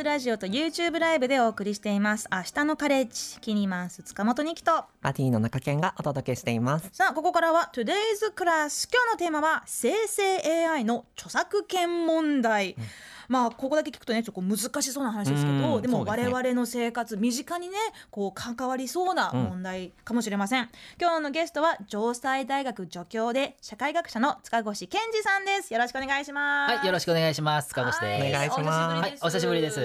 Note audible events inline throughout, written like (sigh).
TBS ラジオと YouTube ライブでお送りしています。明日のカレッジキニマンス塚本二木と。バディの中堅がお届けしています。さあここからは Today's Class 今日のテーマは生成 AI の著作権問題、まあここだけ聞くとねちょっと難しそうな話ですけどうんでも我々の生活身近にねこう関わりそうな問題かもしれません、今日のゲストは城西大学助教で社会学者の塚越健二さんです。よろしくお願いします。はい、よろしくお願いします。塚越です。お願いします。はい、お久しぶりです。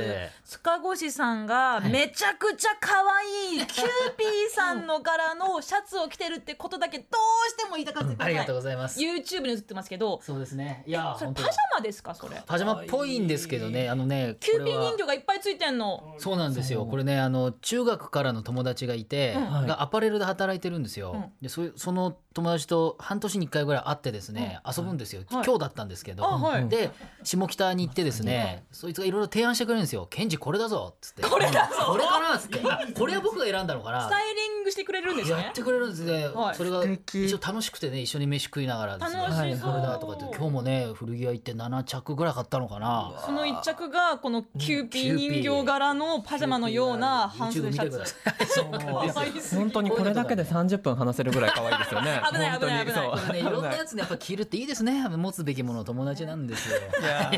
塚越さんがめちゃくちゃ可愛いキューピーさんの柄のシャツを着てるってことだけどうしても言いたかったありがとうございます。YouTube に映ってますけど。そうですね。いや、本当それパジャマですかそれ？パジャマっぽいんですけどね、あのね、キューピーこれは人形がいっぱいついてんのそうなんですよ。これね、あの中学からの友達がいて、はいがアパレルで働いてるんですよ。うんで、そその友達と半年に一回ぐらい会ってですね、遊ぶんですよ。はい今日だったんですけど、あはいで下北に行ってですね、そいつがいろいろ提案してくれるんですよ。健司これだぞっつって。これだぞ。これかなっつって。あこれは僕が選んだのかなス。タイリングしてくれるんですね。やってくれるんですね、はい。それが一応楽しくてね一緒に飯食いながらですね。楽しそうこれだとかって今日もね古着屋行って7着ぐらい買ったのかな。その一着がこのキューピー人形柄のパジャマのような半袖シャ YouTube 見てくだツ。(laughs) 本当にこれだけで30分話せるぐらい可愛いですよね。(laughs) 危ない危ない危ない。い。ろんなやつねやっぱ着るっていいですね。持つべきもの友達なんですよ。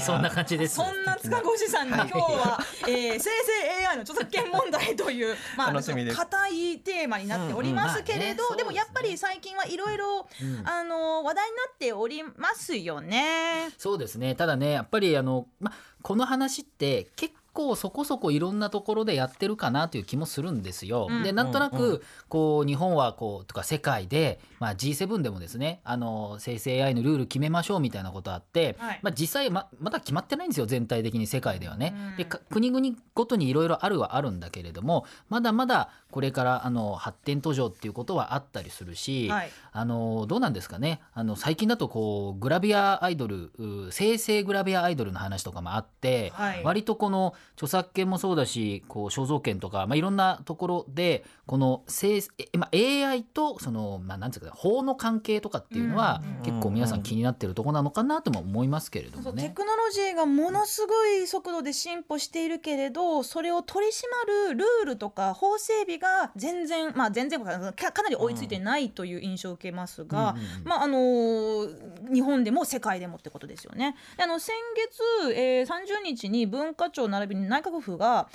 そんな感じですそんな塚越さんに今日は、えー生成 AI の著作権問題という、まあ、硬いテーマになっておりますけれど、うんうんまあねでもやっぱり最近はいろいろあの話題になっておりますよね。そうですねただねやっぱりあの、ま、この話って結構そこそこいろんなところでやってるかなという気もするんですよ。うん。でなんとなくこう日本はこうとか世界で、まあ、G7 でもですねあの生成 AI のルール決めましょうみたいなことあって、はい。まあ、実際ままだ決まってないんですよ全体的に世界ではね。うん。でか国々ごとにいろいろあるはあるんだけれどもまだまだこれからあの発展途上っていうことはあったりするし、はいあのどうなんですかね。あの最近だとこうグラビアアイドルう生成グラビアアイドルの話とかもあって、はい。割とこの著作権もそうだしこう肖像権とか、まあ、いろんなところでこのまあ、AI とその、まあ、なんていうか法の関係とかっていうのは、うん結構皆さん気になってるところなのかなとも思いますけれどもね。テクノロジーがものすごい速度で進歩しているけれどそれを取り締まるルールとか法整備が全然まあ全然かかなり追いついてないという印象を受けますが、うんうんうんまああのー日本でも世界でもってことですよね。であの先月、えー、30日に文化庁並びに内閣府が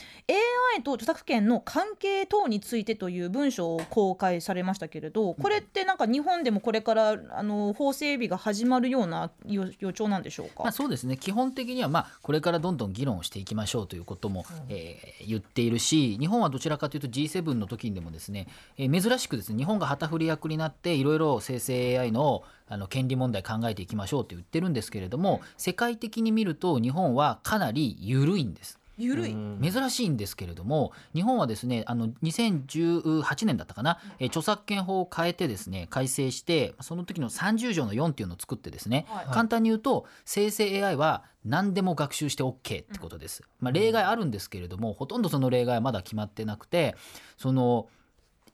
AI と著作権の関係等についてという文書を公開されましたけれどこれってなんか日本でもこれからあの法整備が始まるような予予兆なんでしょうか？まあ、そうですね基本的にはまあこれからどんどん議論をしていきましょうということも、えー言っているし日本はどちらかというと G7 の時にでもですね、えー珍しくですね日本が旗振り役になっていろいろ生成 AI のあの権利問題考えていきましょうと言ってるんですけれども世界的に見ると日本はかなり緩いんです。ゆるい、珍しいんですけれども日本はですねあの2018年だったかな、えー著作権法を変えてですね改正してその時の30条の4っていうのを作ってですね、はい。簡単に言うと生成 AI は何でも学習して OK ってことです、まあ、例外あるんですけれどもほとんどその例外はまだ決まってなくてその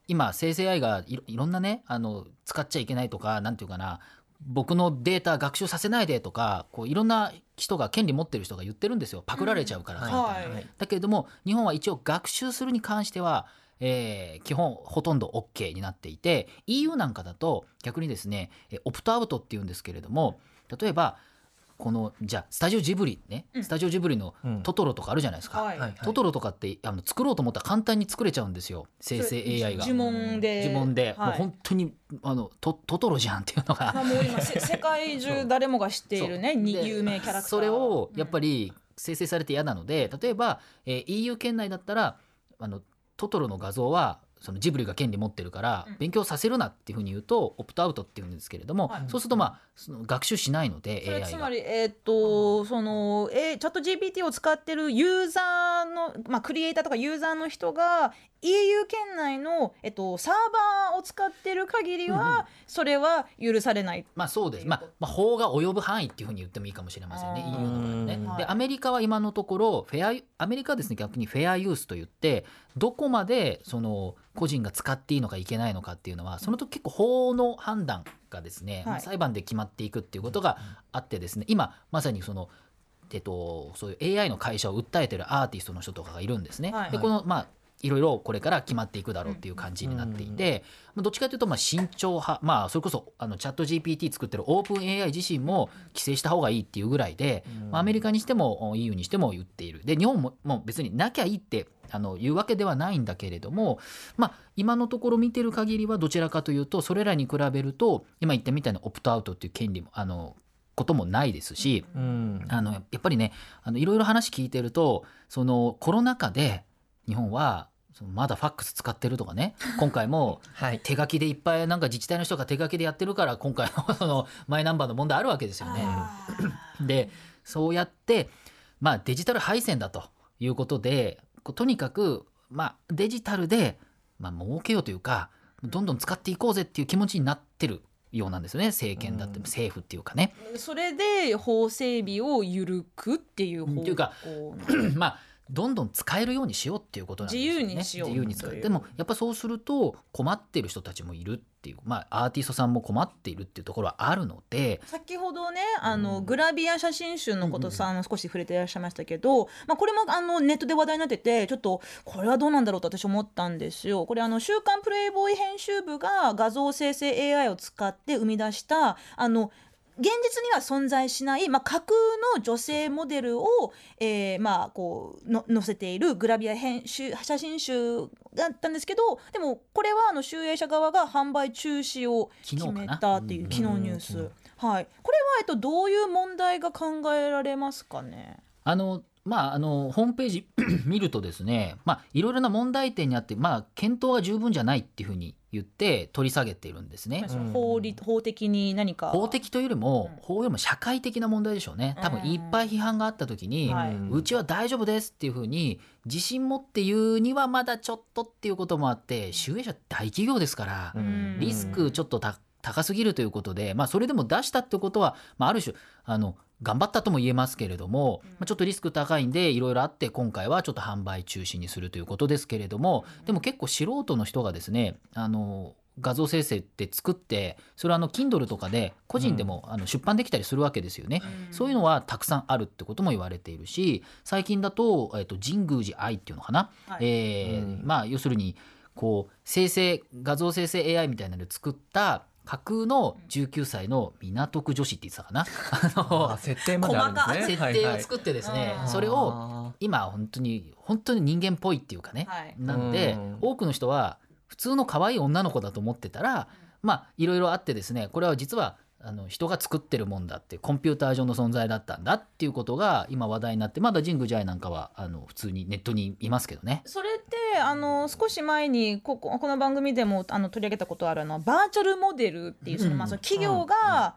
今生成 AI がいろんなねあの使っちゃいけないとかなんていうかな僕のデータ学習させないでとかこういろんな人が権利持ってる人が言ってるんですよ。パクられちゃうから、うん。簡単に。はい。だけれども日本は一応学習するに関しては、えー基本ほとんど OK になっていて EU なんかだと逆にですねえオプトアウトっていうんですけれども例えばこのじゃあスタジオジブリね、スタジオジブリのうん。トトロとかあるじゃないですか、はい。はいトトロとかってあの作ろうと思ったら簡単に作れちゃうんですよ。生成 AI が。呪文で。呪文で、はい。もう本当にあのトトトロじゃんっていうのが。まあもう今せ (laughs) 世界中誰もが知っているねにで有名キャラクター。それをやっぱり生成されて嫌なので例えば、えー EU 圏内だったらあのトトロの画像はそのジブリが権利持ってるからうん。勉強させるなっていうふうに言うとオプトアウトっていうんですけれども、はい。そうするとまあその学習しないので AI が。つまり、えーっとその、えーチャット GPT を使ってるユーザーの、まあ、クリエイターとかユーザーの人が EU 圏内の、えっと、サーバーを使ってる限りは、それは許されない。まあそうです、まあ、まあ法が及ぶ範囲っていうふうに言ってもいいかもしれませんね。EU の場合はね。はい。でアメリカは今のところフェアアメリカはですね逆にフェアユースと言ってどこまでその個人が使っていいのかいけないのかっていうのはその時結構法の判断がですね、はい。裁判で決まっていくっていうことがあってですね今まさにそのえっと、そういう AI の会社を訴えてるアーティストの人とかがいるんですね。はい。でこのまあいろいろこれから決まっていくだろうっていう感じになっていて、まあどっちかというとまあ慎重派まあそれこそあのチャット GPT 作ってるオープン AI 自身も規制した方がいいっていうぐらいで、まあアメリカにしても EU にしても言っている。で日本ももう別になきゃいいってあの言うわけではないんだけれども、まあ、今のところ見てる限りはどちらかというとそれらに比べると今言ったみたいなオプトアウトっていう権利もあのこともないですし、うん。あのやっぱりねあのいろいろ話聞いてるとそのコロナ禍で日本はまだファックス使ってるとかね。(laughs) 今回もはい。手書きでいっぱいなんか自治体の人が手書きでやってるから今回のそのマイナンバーの問題あるわけですよね。でそうやって、まあ、デジタル配線だということでとにかく、まあ、デジタルで、まあ儲けようというかどんどん使っていこうぜっていう気持ちになってるようなんですよね。政権だって、うん。政府っていうかね。それで法整備を緩くっていう方向っていうか (clears throat) まあどんどん使えるようにしようっていうことなんですよね。自由にしよう自由に使う。うでもやっぱそうすると困ってる人たちもいるっていうまあアーティストさんも困っているっていうところはあるので先ほどねあの、うん。グラビア写真集のことさ、あの少し触れていらっしゃいましたけど、まあ、これもあのネットで話題になっててちょっとこれはどうなんだろうと私思ったんですよ。これあの「週刊プレイボーイ」編集部が画像生成 AI を使って生み出したあの現実には存在しない、まあ、架空の女性モデルを、えーまあ、こうの載せているグラビア編集写真集だったんですけどでもこれはあの集英社側が販売中止を決めたっていう昨昨日ニュース、はい、これは、えっと、どういう問題が考えられますかね？あのまあ、あのホームページ (clears throat) 見るとですね、まあ、いろいろな問題点にあって、まあ、検討が十分じゃないっていうふうに言って取り下げてるんですね。法律法的に何か。法的というよりもうん。法よりも社会的な問題でしょうね。多分いっぱい批判があった時に、はい。ううちは大丈夫ですっていうふうに自信持って言うにはまだちょっとっていうこともあって集英社大企業ですから、うん。リスクちょっとた高すぎるということで、まあ、それでも出したってことは、まあ、ある種あの頑張ったとも言えますけれども、まあ、ちょっとリスク高いんでいろいろあって今回はちょっと販売中止にするということですけれどもでも結構素人の人がですねあの画像生成って作ってそれはあの Kindle とかで個人でもあの出版できたりするわけですよね。そういうのはたくさんあるってことも言われているし最近だと,、えっと神宮寺愛っていうのかな、はい。えーうん。まあ要するにこう生成画像生成 AI みたいなので作った架空の19歳の港区女子って言ってたかな。(laughs) ああ設定まであるんですね。の設定を作ってですね、はいはいそれをあ今本当に本当に人間っぽいっていうかね、はい。なんでうん。多くの人は普通の可愛い女の子だと思ってたらまあいろいろあってですねこれは実はあの人が作ってるもんだってコンピューター上の存在だったんだっていうことが今話題になってまだ神宮寺愛なんかはあの普通にネットにいますけどね。それってあの少し前にこここの番組でもあの取り上げたことあるのはバーチャルモデルっていうその、うんまあ、その企業が、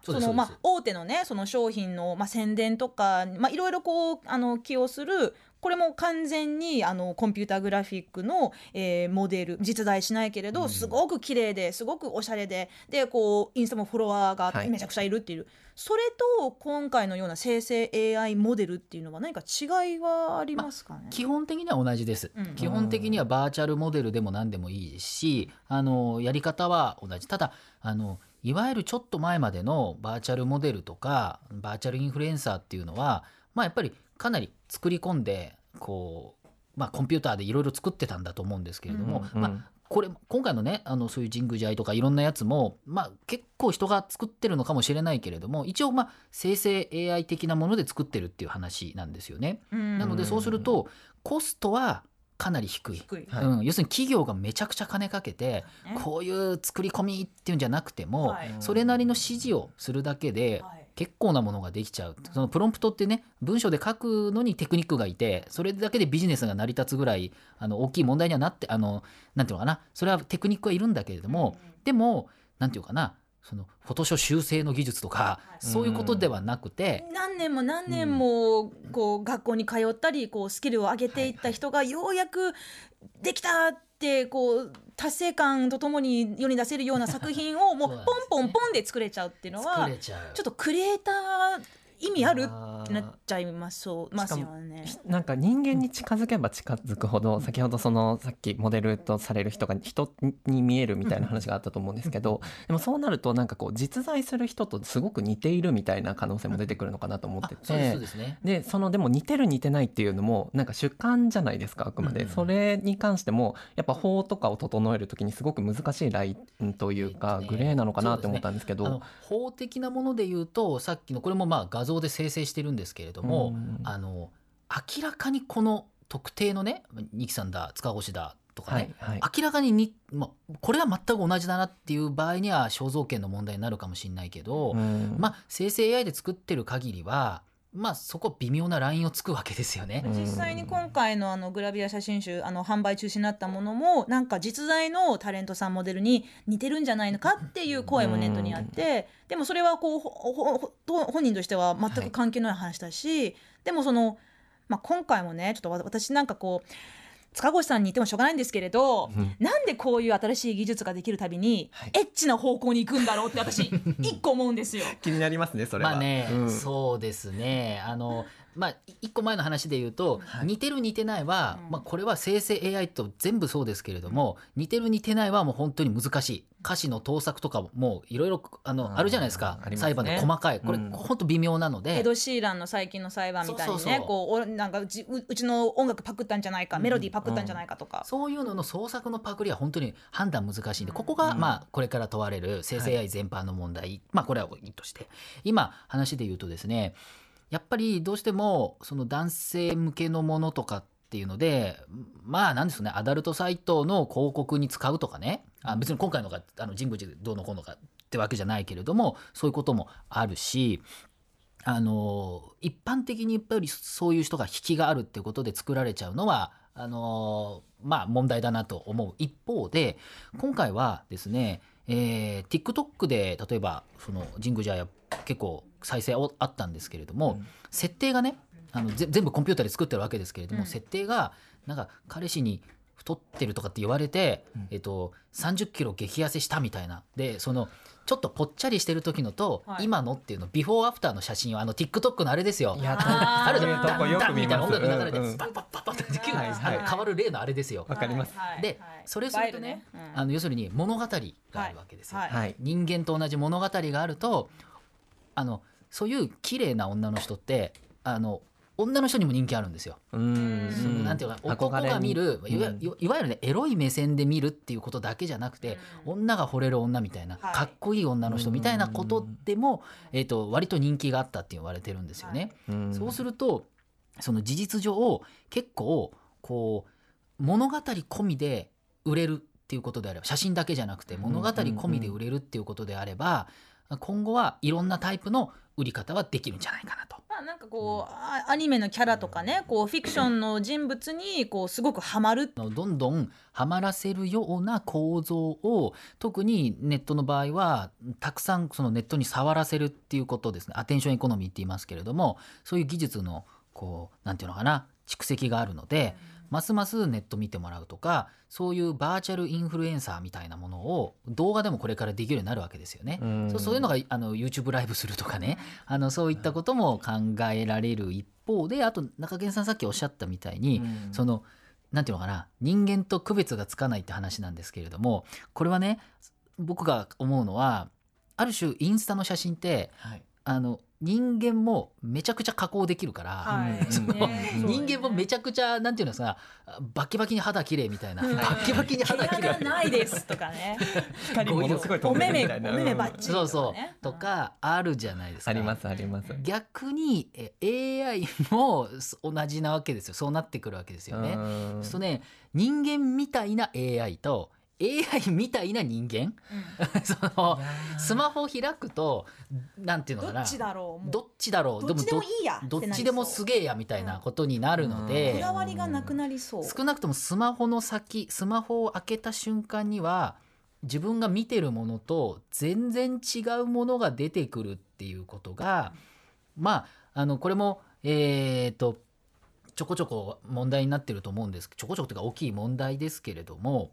大手のねその商品の、まあ、宣伝とか、まあ、いろいろこうあの起用するこれも完全にあのコンピューターグラフィックの、えーモデル実在しないけれど、うん。すごく綺麗ですごくおしゃれででこうインスタもフォロワーがはい。めちゃくちゃいるっていう、それと今回のような生成 AI モデルっていうのは何か違いはありますかね、基本的には同じです、うん。基本的にはバーチャルモデルでも何でもいいですしあのやり方は同じ。ただあのいわゆるちょっと前までのバーチャルモデルとかバーチャルインフルエンサーっていうのはまあやっぱりかなり作り込んでこう、まあ、コンピューターでいろいろ作ってたんだと思うんですけれども、うんまあこれ今回のねあのそういう神宮寺愛とかいろんなやつも、まあ、結構人が作ってるのかもしれないけれども一応まあ生成 AI 的なもので作ってるっていう話なんですよね。うん。なのでそうするとコストはかなり低い。低い、はい。うん、要するに企業がめちゃくちゃ金かけてねこういう作り込みっていうんじゃなくても、はい。それなりの指示をするだけではい結構なものができちゃう。そのプロンプトってね文章で書くのにテクニックがいてそれだけでビジネスが成り立つぐらいあの大きい問題にはなってあのなんていうのかな。それはテクニックはいるんだけれども、でもなんていうかな。そのフォトショー修正の技術とか、はい。そういうことではなくて、何年も何年もこう学校に通ったりこうスキルを上げていった人がようやくできたってこう達成感とともに世に出せるような作品をもうポンポンポンで作れちゃうっていうのはちょっとクリエイター意味ある？あってなっちゃいまうますよね。なんか人間に近づけば近づくほど先ほどそのさっきモデルとされる人が人に見えるみたいな話があったと思うんですけどでもそうなるとなんかこう実在する人とすごく似ているみたいな可能性も出てくるのかなと思ってて。でそのでも似てる似てないっていうのもなんか主観じゃないですかあくまで、うん。それに関してもやっぱ法とかを整える時にすごく難しいラインというか、グレーなのかなって思ったんですけど。法的なもので言うとさっきのこれもまあ画像で生成してるんですけれども、うん。あの明らかにこの特定のね二木さんだ塚越だとかね、はいはい。明らかにに、まあ、これは全く同じだなっていう場合には肖像権の問題になるかもしれないけど、うん。まあ生成 AI で作ってる限りはまあそこ微妙なラインをつくわけですよね。実際に今回のあのグラビア写真集あの販売中止になったものもなんか実在のタレントさんモデルに似てるんじゃないのかっていう声もネットにあってでもそれはこうほほほ本人としては全く関係ない話だし、でもその、まあ、今回もねちょっとわ私なんかこう塚越さんに言ってもしょうがないんですけれど、うんなんでこういう新しい技術ができるたびに、はいエッチな方向に行くんだろうって私 (laughs) 一個思うんですよ。気になりますねそれは。まあね、うんそうですねあのまあい一個前の話で言うと、似てる似てないは、うん。まあ、これは生成 AI と全部そうですけれども似てる似てないはもう本当に難しい。歌詞の盗作とかもいろいろあるじゃないですか。ね。裁判で細かいこれ、うん。本当微妙なので。エド・シーランの最近の裁判みたいにねこうおなんかうちううちの音楽パクったんじゃないか、メロディーパクったんじゃないかとか、そういうのの創作のパクリは本当に判断難しいんでここがまあこれから問われる生成 AI 全般の問題、まあこれはいいとして。今話で言うとですねやっぱりどうしてもその男性向けのものとかっていうのでまあなんですね。アダルトサイトの広告に使うとかね。あ別に今回のがあの神宮寺どうのこうのかってわけじゃないけれどもそういうこともあるしあの一般的にやっぱりそういう人が引きがあるっていうことで作られちゃうのはあのまあ問題だなと思う。一方で今回はですね、えー TikTok で例えばその神宮寺や結構再生あったんですけれども、うん。設定がねあのぜ全部コンピューターで作ってるわけですけれども、うん。設定がなんか彼氏に太ってるとかって言われて、うん。えっと、30キロ激痩せしたみたいな。でそのちょっとぽっちゃりしてる時のと、はい。今のっていうのビフォーアフターの写真をあの TikTok のあれですよ。いやあるじゃそういうとこんダンダンみたいな音楽流れてパッパッパッパッって急に変わる例のあれですよ。わかります。はいではい。それするとねあの要するに物語があるわけですよ。人間と同じ物語があるとあのそういう綺麗な女の人ってあの女の人にも人気あるんですよ。うん。そのなんていうかな男が見るいわ,、うん。いわゆるねエロい目線で見るっていうことだけじゃなくて、女が惚れる女みたいな、はい。かっこいい女の人みたいなことでも、えー、と割と人気があったって言われてるんですよね。うん。そうするとその事実上結構こう物語込みで売れるっていうことであれば写真だけじゃなくて物語込みで売れるっていうことであれば今後はいろんなタイプの売り方はできるんじゃないかなと。まあなんかこう、あアニメのキャラとかねこうフィクションの人物にこうすごくハマる。のどんどんはまらせるような構造を特にネットの場合はたくさんそのネットに触らせるっていうことですね。アテンションエコノミーって言いますけれどもそういう技術のこうなんていうのかな蓄積があるので、ますますネット見てもらうとかそういうバーチャルインフルエンサーみたいなものを動画でもこれからできるようになるわけですよね。うん。そうそういうのがあの YouTube ライブするとかね。(laughs) あのそういったことも考えられる一方であと中堅さんさっきおっしゃったみたいに、うん。そのなんていうのかな人間と区別がつかないって話なんですけれどもこれはね僕が思うのはある種インスタの写真ってはい。あの人間もめちゃくちゃ加工できるから、はい。そのね人間もめちゃくちゃなんていうんですかバキバキに肌綺麗みたいな、うんバキバキに肌綺麗ないですとかね。光ものすごい飛お目目るみたいな。お目目うんバッチリそうそう。とかねとかあるじゃないですか。ありますあります。逆にえ AI も同じなわけですよ。そうなってくるわけですよね。うん。そね人間みたいな AI と AI みたいな人間？(laughs) そのスマホ開くとなんていうのかな？どっちだろう？どっちだろう？どっちでもいいやどっちでもすげえやみたいなことになるのうん。こでだわりがなくなりそう。少なくともスマホの先スマホを開けた瞬間には自分が見てるものと全然違うものが出てくるっていうことがまああのこれもえっ、とちょこちょこ問題になってると思うんです。ちょこちょこというか大きい問題ですけれども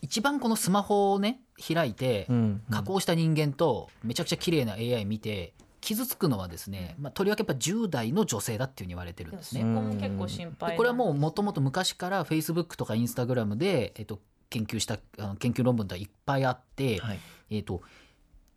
一番このスマホをね開いてうん加工した人間とめちゃくちゃ綺麗な AI 見て傷つくのはですね、まあ、とりわけやっぱ10代の女性だっていうふうに言われてるんですね。そこも結構心配でこれはもうもともと昔からフェイスブックとかインスタグラムで、えっと、研究したあの研究論文とかいっぱいあって、はい。えっと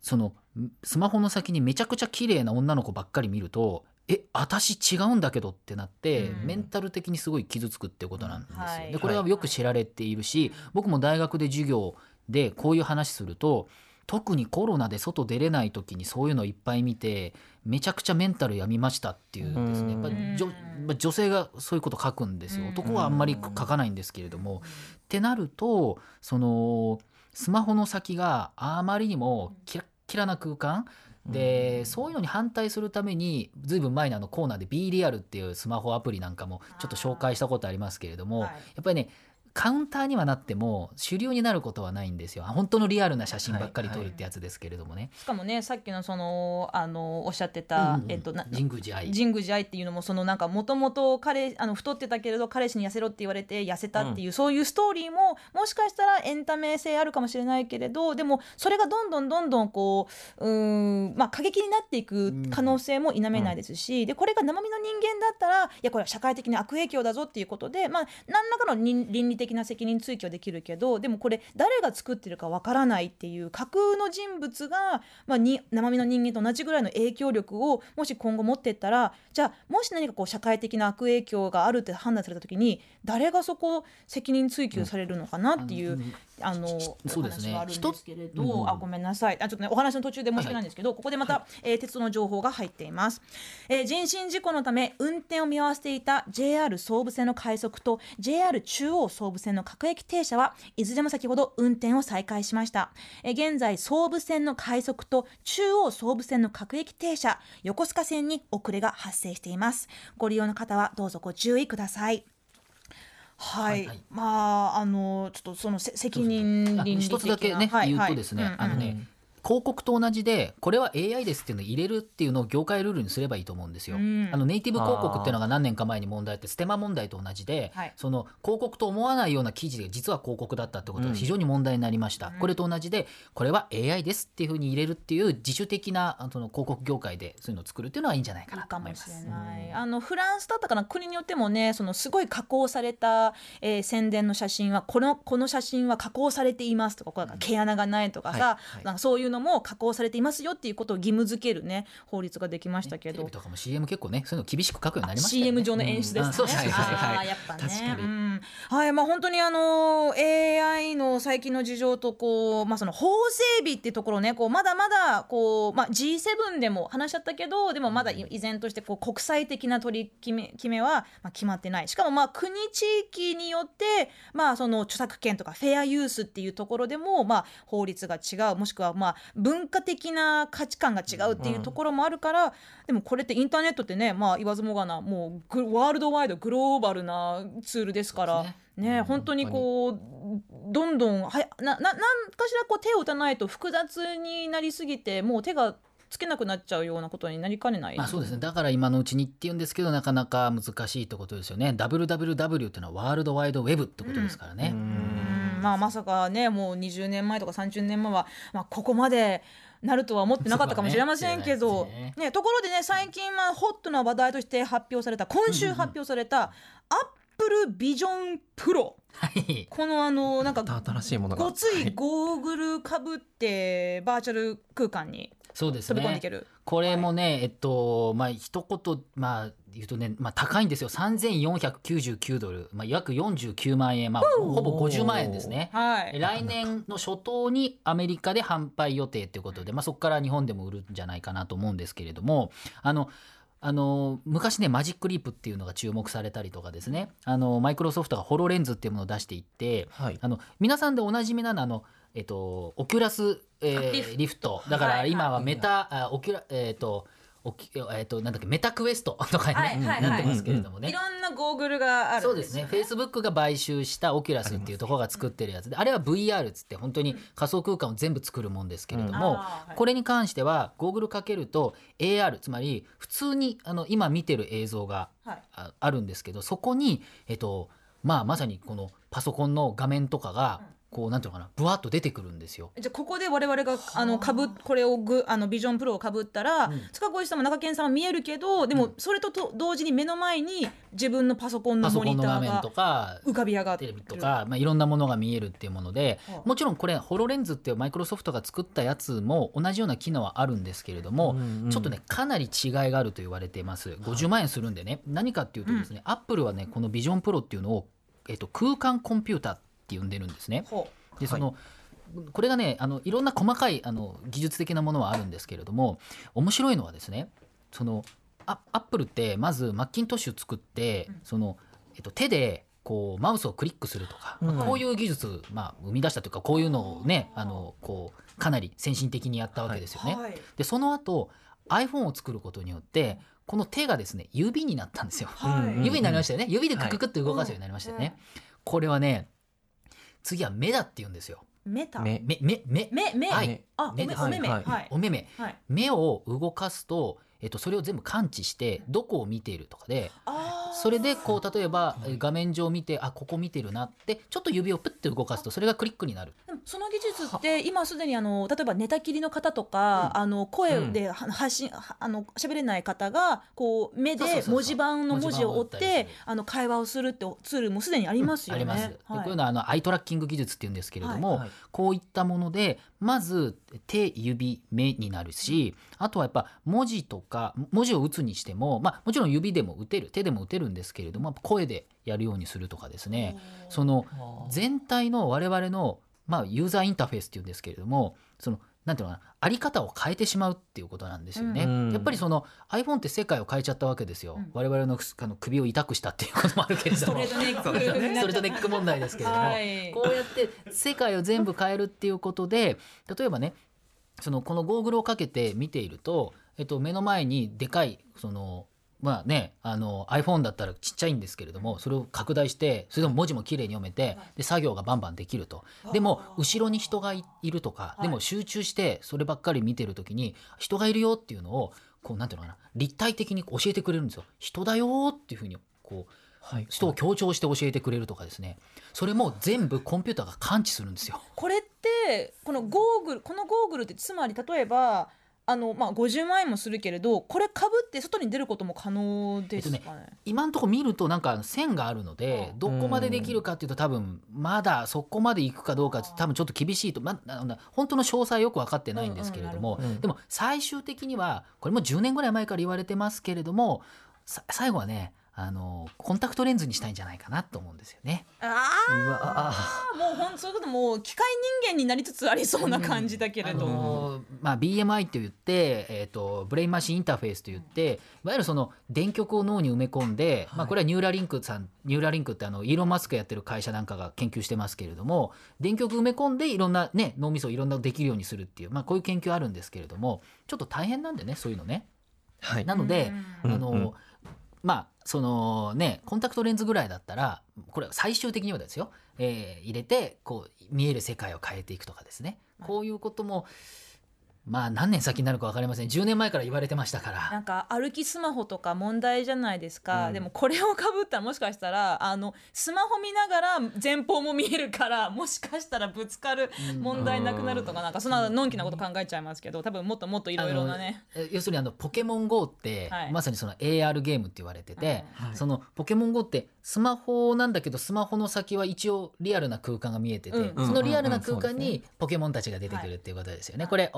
そのスマホの先にめちゃくちゃ綺麗な女の子ばっかり見るとえ私違うんだけどってなって、うんメンタル的にすごい傷つくってことなんですよ。はいでこれはよく知られているし、僕も大学で授業でこういう話すると特にコロナで外出れない時にそういうのいっぱい見てめちゃくちゃメンタル病みましたっていうんですね。やっぱりじょうんまあ女性がそういうこと書くんですよ。うん男はあんまり書かないんですけれども。ってなるとそのスマホの先があまりにもキラッキラな空間で、そういうのに反対するためにずいぶん前のあのコーナーで B リアルっていうスマホアプリなんかもちょっと紹介したことありますけれども、はい。やっぱりねカウンターにはなっても主流になることはないんですよ。本当のリアルな写真ばっかり撮るってやつですけれどもね、しかもねさっきのそのあのおっしゃってた、うんうんえっとな神宮寺愛神宮寺愛っていうのもそのなんかもともと彼あの太ってたけれど彼氏に痩せろって言われて痩せたっていう、そういうストーリーももしかしたらエンタメ性あるかもしれないけれどでもそれがどんどんどんどんこううーんまあ過激になっていく可能性も否めないですし、でこれが生身の人間だったらいやこれは社会的に悪影響だぞっていうことでまあ何らかの倫倫理的な責任追及はできるけどでもこれ誰が作ってるかわからないっていう架空の人物が、まあ、に生身の人間と同じぐらいの影響力をもし今後持っていったらじゃあもし何かこう社会的な悪影響があるって判断された時に誰がそこを責任追及されるのかなっていう、あのそうですね。お話はあるんですけれど、うん。あごめんなさい。あちょっとねお話の途中で申し訳ないんですけど、ここでまた、えー鉄道の情報が入っています、えー人身事故のため運転を見合わせていた JR 総武線の快速と JR 中央総武線の各駅停車はいずれも先ほど運転を再開しました、えー現在総武線の快速と中央総武線の各駅停車横須賀線に遅れが発生しています。ご利用の方はどうぞご注意ください。はい、はいはい。まああのちょっとそのせ責任あ倫一つだけね、はい言うとですね、はいあのね、広告と同じでこれは AI ですっていうのを入れるっていうのを業界ルールにすればいいと思うんですよ。うん。あのネイティブ広告っていうのが何年か前に問題あってステマ問題と同じで、はい。その広告と思わないような記事で実は広告だったってことが非常に問題になりました。これと同じでこれは AI ですっていうふうに入れるっていう自主的なあのその広告業界でそういうのを作るっていうのはいいんじゃないかなと思います。あのフランスだったかな国によってもねそのすごい加工された、えー宣伝の写真はこのこの写真は加工されていますとかこうなんか毛穴がないとかさ、はい。はい。なんかそういうのも加工されていますよっていうことを義務付けるね法律ができましたけどテレビ。とかも CM 結構ねそういうの厳しく書くようになりましたよね。CM 上の演出ですね。うんそうですね。やっぱね。確かにうんはい、まあ本当にあの AI の最近の事情とこうまあその法整備っていうところね、こうまだまだこうまあ G7 でも話しちゃったけど、でもまだ依然としてこう国際的な取り決め決めはまあ決まってない。しかもまあ国地域によってまあその著作権とかフェアユースっていうところでもまあ法律が違う、もしくはまあ文化的な価値観が違うっていうところもあるから、でもこれってインターネットってね、まあ言わずもがなもうグワールドワイドグローバルなツールですからね。ね本当にこうどんどんはやなななんかしらこう手を打たないと複雑になりすぎてもう手がつけなくなっちゃうようなことになりかねない。まあそうですね。だから今のうちにって言うんですけどなかなか難しいってことですよね。WWW っていうのはワールドワイドウェブってことですからね、うんまあまさかねもう20年前とか30年前は、まあ、ここまでなるとは思ってなかったかもしれませんけど、ね。ねところでね最近まあホットな話題として発表された今週発表された、アップルビジョンプロはい。このあのなんか新しいものが。ごついゴーグルかぶってバーチャル空間にそうですね。飛び込んでいける、これもね、えっとまあ一言まあ言うとね、まあ、高いんですよ。3499ドル、まあ、約49万円、まあ、ほぼ50万円ですね。はい。来年の初頭にアメリカで販売予定ということで、まあ、そこから日本でも売るんじゃないかなと思うんですけれどもあのあの昔ねマジックリープっていうのが注目されたりとかですね。あのマイクロソフトがホロレンズっていうものを出していってはい。あの皆さんでおなじみなのはあの、えっと、 Oculus、えー Rift。だかはい。ら今はメタ、あ Oculus えっ、とオキえっ、となんだっけ Meta Quest とかに、ねはいはいはい。なってますけれどもね。いろんなゴーグルがあるそうんでね。ですすよフェイスブックが買収した Oculus っていうところが作ってるやつで、あれは VR っつって本当に仮想空間を全部作るもんですけれども、あーはいこれに関してはゴーグルかけると AR つまり普通にあの今見てる映像がはい。ああるんですけどそこに、えっとまあ、まさにこのパソコンの画面とかがこうなんていうのかなぶわっと出てくるんですよ。じゃあここで我々があ。のかぶこれをぐあのビジョンプロをかぶったら、うん。塚越さんも中堅さんも見えるけどでもそれとと同時に目の前に自分のパソコンのモニターコンの画面とがか浮かび上がってる。テレビとか、まあ、いろんなものが見えるっていうものではあ。もちろんこれホロレンズってマイクロソフトが作ったやつも同じような機能はあるんですけれども、うんうん。ちょっとねかなり違いがあると言われています。50万円するんでね。何かっていうとですね、アップルはねこのビジョンプロっていうのを、えっと、空間コンピューターって呼んでるんですね。ほでその、これがねあのいろんな細かいあの技術的なものはあるんですけれども面白いのはですねそのアアップルってまずマッキントッシュ作って、そのえっと、手でこうマウスをクリックするとか、うん。こういう技術、まあ、生み出したというかこういうのをねあのこうかなり先進的にやったわけですよね。はい。でその後 iPhone を作ることによってこの手がですね指になったんですよ。はい。うん指になりましたよね。指でクククって動かすようになりましたよね。これはね次は目だって言うんですよ。メタ目目目目。目目、はい。あお目お目目。ははい。お目目。はい。目を動かすと、えっと、それを全部感知してどこを見ているとかでそれでこう例えばえ画面上見てあここ見てるなってちょっと指をプッて動かすとそれがクリックになる。その技術って今すでにあの例えば寝たきりの方とか、あの声では発信はあの喋れない方がこう目で文字盤の文字を追ってあの会話をするってツールもすでにありますよね。あります。ではい。こういうのはあのアイトラッキング技術っていうんですけれども、はいこういったものでまず手指目になるしあとはやっぱ文字とか文字を打つにしても、まあ、もちろん指でも打てる手でも打てるんですけれども声でやるようにするとかですね。その全体の我々の、まあ、ユーザーインターフェースっていうんですけれどもそのなんていうのかなあり方を変えてしまうっていうことなんですよね。うん。やっぱりその iPhone って世界を変えちゃったわけですよ。うん。我々のあの首を痛くしたっていうこともあるけれストども (laughs) ストレートネック問題ですけれども、はい。こうやって世界を全部変えるっていうことで例えばねそのこのゴーグルをかけて見ていると、えっと、目の前にでかいそのまあねあの iPhone だったらちっちゃいんですけれどもそれを拡大してそれでも文字も綺麗に読めてで作業がバンバンできると。でも後ろに人がいいるとかはい。でも集中してそればっかり見てる時に人がいるよっていうのをこうなんていうのかな立体的に教えてくれるんですよ。人だよっていうふうにこうはい。人を強調して教えてくれるとかですね。それも全部コンピューターが感知するんですよ。これってこのゴーグルこのゴーグルってつまり例えばあの、まあ、50万円もするけれどこれかぶって外に出ることも可能ですかね？えっ今のところ見るとなんか線があるのでうん。どこまでできるかっていうと多分まだそこまで行くかどうか多分ちょっと厳しいと、ま本当の詳細よく分かってないんですけれどもうんうんでも最終的にはこれも10年ぐらい前から言われてますけれどもさ最後はねあのコンタクトレンズにしたいんじゃないかなと思うんですよね。あああもうほんそういうこともう機械人間になりつつありそうな感じだけれあど。のーまあ、BMI と言って、えー、とブレインマシンインターフェースと言っていわゆるその電極を脳に埋め込んで、まあ、これはニューラリンクさんニューラリンクってあのイーロン・マスクがやってる会社なんかが研究してますけれども電極埋め込んでいろんな、ね、脳みそをいろんなできるようにするっていう、まあ、こういう研究あるんですけれどもちょっと大変なんでねそういうのね。はいなので、うんあのうんまあそのねコンタクトレンズぐらいだったらこれは最終的にはですよ、えー入れてこう見える世界を変えていくとかですね。こういうこともまあ何年先になるか分かりません。10年前から言われてましたかならんか歩きスマホとか問題じゃないですか、うん。でもこれをかぶったらもしかしたらあのスマホ見ながら前方も見えるからもしかしたらぶつかる問題なくなるとかなんかそんなのんきなこと考えちゃいますけど多分もっともっといろいろなね。え要するにあのポケモン GO って、はい。まさにその AR ゲームって言われてて、はい。そのポケモン GO ってスマホなんだけどスマホの先は一応リアルな空間が見えてて、うん。そのリアルな空間にポケモンたちが出てくるっていうことですよね。はい。これ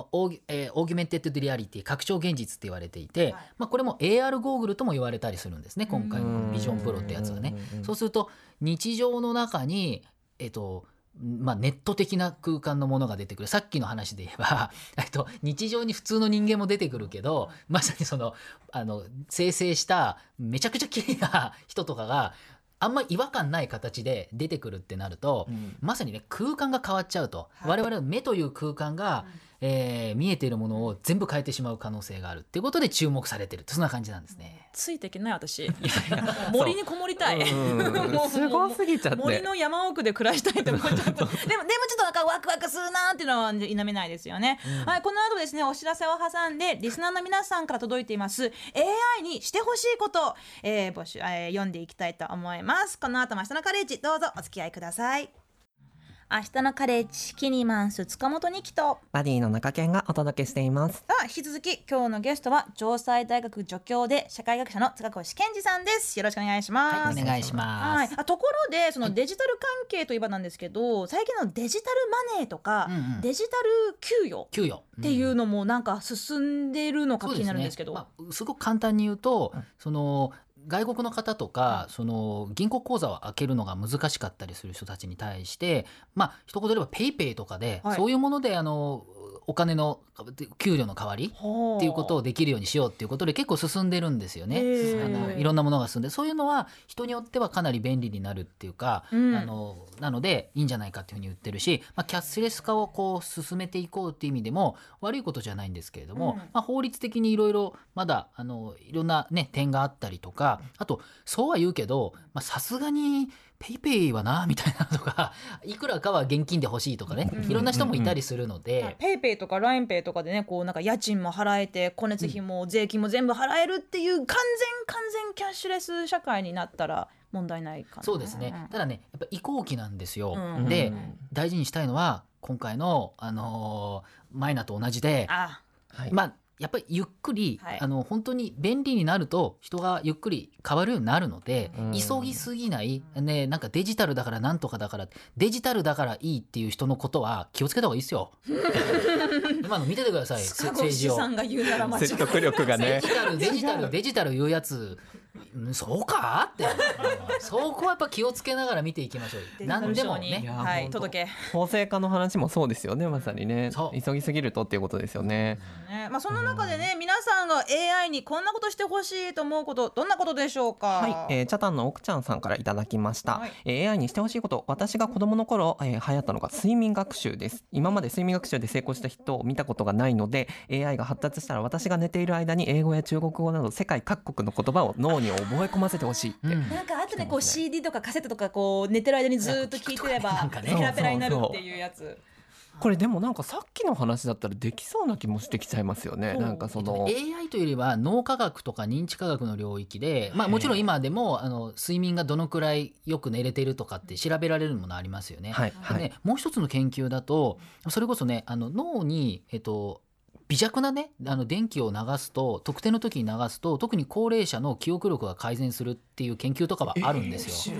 えー augmented reality 拡張現実って言われていて、はい。まあ、これも AR ゴーグルとも言われたりするんですね今回うんの Vision Pro ってやつはね。うんそうすると日常の中に、えっとまあ、ネット的な空間のものが出てくる。さっきの話で言えば、(laughs) えっと、日常に普通の人間も出てくるけどまさにそのあの生成しためちゃくちゃ綺麗な (laughs) 人とかがあんま違和感ない形で出てくるってなると、うん。まさにね空間が変わっちゃうと、はい。我々の目という空間が、えー見えているものを全部変えてしまう可能性があるっていうことで注目されてる。そんな感じなんですね。ついていけない私。(laughs) 森にこもりたい、すごすぎちゃって。森の山奥で暮らしたいと思っちゃった。(laughs) でもでもちょっとなんかワクワクするなっていうのは否めないですよね、はい、この後ですねお知らせを挟んでリスナーの皆さんから届いています。AI にしてほしいこと、えー募集、えー読んでいきたいと思います。この後も明日のカレッジどうぞお付き合いください明日のカレッジキニマンス塚本二木と。バディの中堅がお届けしています。あ引き続き今日のゲストは城西大学助教で社会学者の塚越健二さんです。よろしくお願いします、はい、お願いします。はい、あところでそのデジタル関係といえばなんですけど、最近のデジタルマネーとか、うんうん。デジタル給与給与。っていうのもなんか進んでるのか気になるんですけど、まあ、すごく簡単に言うと、その外国の方とか、その銀行口座を開けるのが難しかったりする人たちに対してまあ一言で言えばペイペイとかで、はい。そういうものであのお金の給料の代わりっていうことをできるようにしようっていうことで結構進んでるんですよね。あのいろんなものが進んでそういうのは人によってはかなり便利になるっていうか、うん。あのなのでいいんじゃないかっていうふうに言ってるし、まあ、キャッシュレス化をこう進めていこうっていう意味でも悪いことじゃないんですけれども、うん。まあ、法律的にいろいろまだあのいろんな、ね、点があったりとかあとそうは言うけどまあさすがにPayPay はなみたいなのとか (laughs) いくらかは現金で欲しいとかね、うん。いろんな人もいたりするので。 PayPay とか LINE Pay とかでねこうなんか家賃も払えて光熱費も税金も全部払えるっていう完全完全キャッシュレス社会になったら問題ないかな。そうですね、ん。ただねやっぱ移行期なんですよ、うん。でうん大事にしたいのは今回の、あのーマイナと同じであ。はい。まあやっぱりゆっくり、はい。あの本当に便利になると人がゆっくり変わるようになるので、うん。急ぎすぎない、ね、なんかデジタルだからなんとかだからデジタルだからいいっていう人のことは気をつけた方がいいですよ。(laughs) 今の見ててください。政治を。越さ。んが言うなら間違い説得力がね。(laughs) デジタルデジタルデジタル言うやつ。んそうか？って。(laughs) そこはやっぱ気をつけながら見ていきましょう何でもね。はい届け。法制化の話もそうですよねまさにね。そう。急ぎすぎるとっていうことですよね。ね。まあ、その中でね、皆さんが AI にこんなことしてほしいと思うことどんなことでしょうか？はい、えー、チャタンの奥ちゃんさんからいただきました、はい。えー AI にしてほしいこと。私が子供の頃、えー流行ったのが睡眠学習です。今まで睡眠学習で成功した人を見たことがないので AI が発達したら私が寝ている間に英語や中国語など世界各国の言葉を脳に覚え込ませてほしいって、うん。なんかあとねこう CD とかカセットとかこう寝てる間にずーっと聞いてればペラペラになるっていうやつ。これでもなんかさっきの話だったらできそうな気もしてきちゃいますよね。なんかその、AI というよりは脳科学とか認知科学の領域で、まあ、もちろん今でもあの睡眠がどのくらいよく寝れてるとかって調べられるものありますよね。はいはい、でねもう一つの研究だとそれこそねあの脳に、えっと、微弱なねあの電気を流すと特定の時に流すと特に高齢者の記憶力が改善するっていう研究とかはあるんですよ。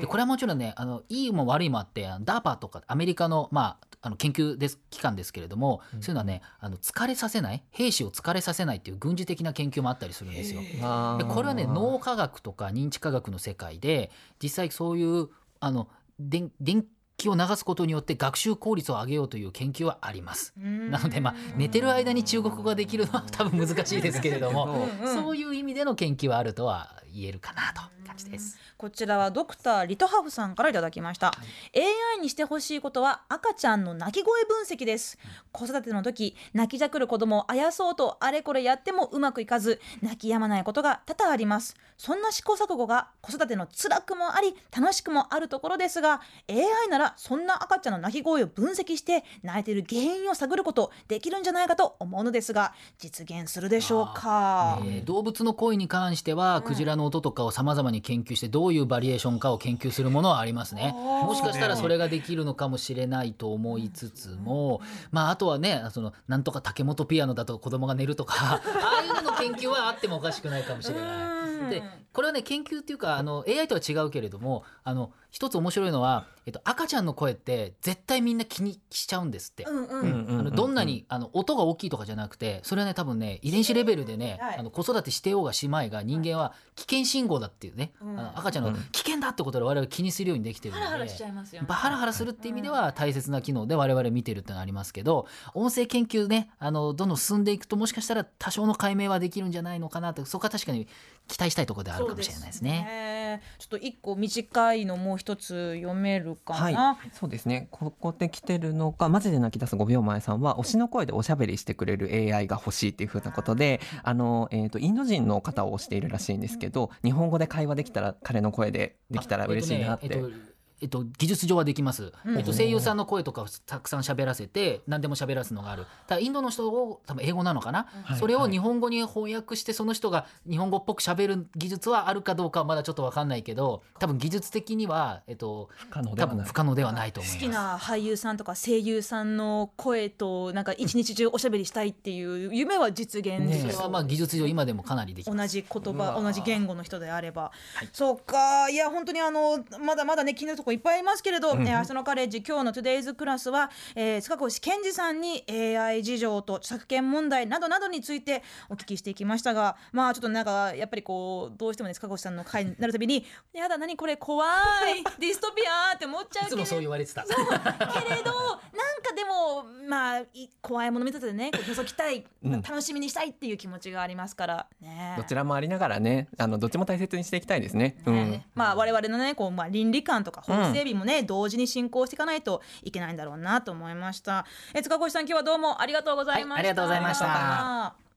でこれはもちろんねあのいいも悪いもあって DARPA とかアメリカの,、まあ、あの研究です機関ですけれども、そういうのはねあの疲れさせない兵士を疲れさせないっていう軍事的な研究もあったりするんですよ。あーでこれはね脳科学とか認知科学の世界で実際そういうあの電電気を流すことによって学習効率を上げようという研究はあります。なのでまあ寝てる間に中国語ができるのは多分難しいですけれども、そういう意味での研究はあるとは言えるかなという感じです。こちらはドクターリトハフさんからいただきました、AI にしてほしいことは赤ちゃんの泣き声分析です。子育ての時泣きじゃくる子供をあやそうとあれこれやってもうまくいかず泣き止まないことが多々あります。そんな試行錯誤が子育ての辛くもあり楽しくもあるところですが AI ならそんな赤ちゃんの泣き声を分析して泣いている原因を探ることできるんじゃないかと思うのですが実現するでしょうか、えー動物の声に関しては、クジラの音とかをさまざまに研究してどういうバリエーションかを研究するものはありますね。もしかしたらそれができるのかもしれないと思いつつも、まあ、あとはねそのなんとか竹本ピアノだと子供が寝るとか (laughs) ああいうのの研究はあってもおかしくないかもしれない。でこれはね研究っていうかあの AI とは違うけれどもあの一つ面白いのは、えっと、赤ちゃんの声って絶対みんな気にしちゃうんですって。うんうん。うんあのどんなにあの音が大きいとかじゃなくてそれはね多分ね遺伝子レベルでね、はい。あの子育てしてようがしまいが人間は危険信号だっていうね、うん。あの赤ちゃんのうん。危険だってことで我々気にするようにできてるので。ハラハラしちゃいますハラハラするっていう意味では大切な機能で我々見てるってのがありますけど音声研究ねあのどんどん進んでいくともしかしたら多少の解明はできるんじゃないのかなとそこは確かに期待したいところではあるかもしれないですね。ねちょっと一個短いのもう一つ読めるかはいな。、そうですね。ここで来てるのが、マジで泣き出す5秒前さんは、推しの声でおしゃべりしてくれる AI が欲しいっていうふうなことで、あの、えっ、と、インド人の方を推しているらしいんですけど、日本語で会話できたら、彼の声でできたら嬉しいなって。えっとえっと、技術上はできます、うん。えっと、声優さんの声とかをたくさん喋らせて何でも喋らすのがある。ただインドの人を多分英語なのかな、はいそれを日本語に翻訳してその人が日本語っぽく喋る技術はあるかどうかはまだちょっと分かんないけど多分技術的には、えっと、不可能で多分不可能ではないと思います。好きな俳優さんとか声優さんの声となんか一日中おしゃべりしたいっていう夢は実現ねそれはまあ技術上今でもかなりできます。同じ言葉同じ言語の人であれば、そうかいや本当にあのまだまだね気になるところいっぱいありますけれど、うんえー明日のカレッジ今日の Today's Class は、えー、塚越健司さんに AI 事情と著作権問題などなどについてお聞きしていきましたがまあちょっとなんかやっぱりこうどうしてもね塚越さんの回になるたびに「(laughs) やだ何これ怖いディストピア」って思っちゃうけれいつもそう言われてた。けれどなんかでもまあい怖いもの見立ててねこう覗きたい、うん楽しみにしたいっていう気持ちがありますからね。どちらもありながらねあのどっちも大切にしていきたいですね。うんねまあ我々のねこう、まあ、倫理観とか法整備もね、同時に進行していかないといけないんだろうなと思いました。え塚越さん今日はどうもありがとうございました、はいありがとうございました